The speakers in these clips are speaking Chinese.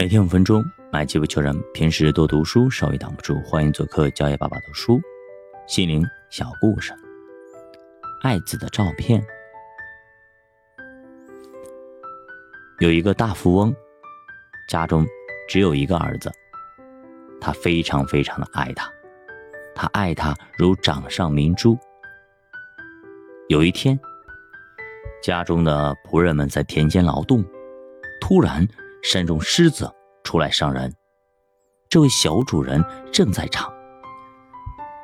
每天五分钟，买机不求人。平时多读书，稍微挡不住。欢迎做客教爷爸爸读书，心灵小故事。爱子的照片。有一个大富翁，家中只有一个儿子，他非常非常的爱他，他爱他如掌上明珠。有一天，家中的仆人们在田间劳动，突然。山中狮子出来伤人，这位小主人正在场。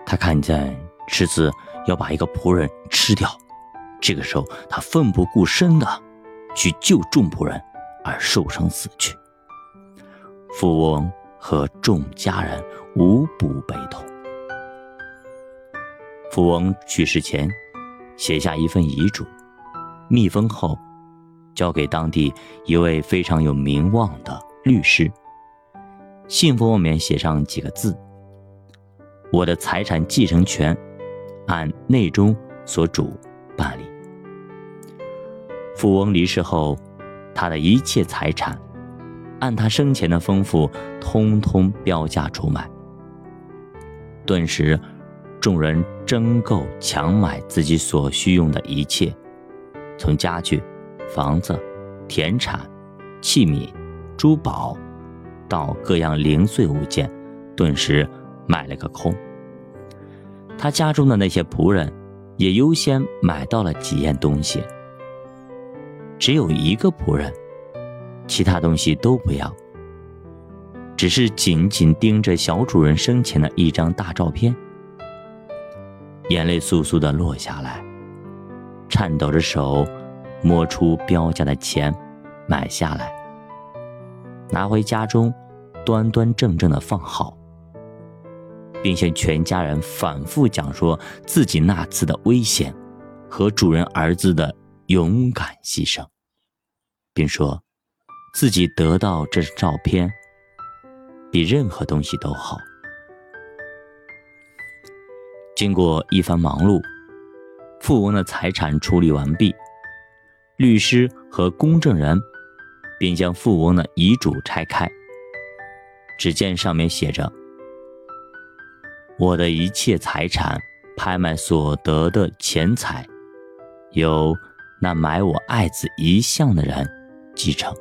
他看见狮子要把一个仆人吃掉，这个时候他奋不顾身的去救众仆人，而受伤死去。富翁和众家人无不悲痛。富翁去世前写下一份遗嘱，密封后。交给当地一位非常有名望的律师。信封外面写上几个字：“我的财产继承权按内中所主办理。”富翁离世后，他的一切财产按他生前的丰富，通通标价出卖。顿时，众人争购强买自己所需用的一切，从家具。房子、田产、器皿、珠宝，到各样零碎物件，顿时买了个空。他家中的那些仆人，也优先买到了几样东西。只有一个仆人，其他东西都不要，只是紧紧盯着小主人生前的一张大照片，眼泪簌簌的落下来，颤抖着手。摸出标价的钱，买下来，拿回家中，端端正正的放好，并向全家人反复讲说自己那次的危险和主人儿子的勇敢牺牲，并说自己得到这照片比任何东西都好。经过一番忙碌，富翁的财产处理完毕。律师和公证人并将富翁的遗嘱拆开，只见上面写着：“我的一切财产拍卖所得的钱财，由那买我爱子遗像的人继承。”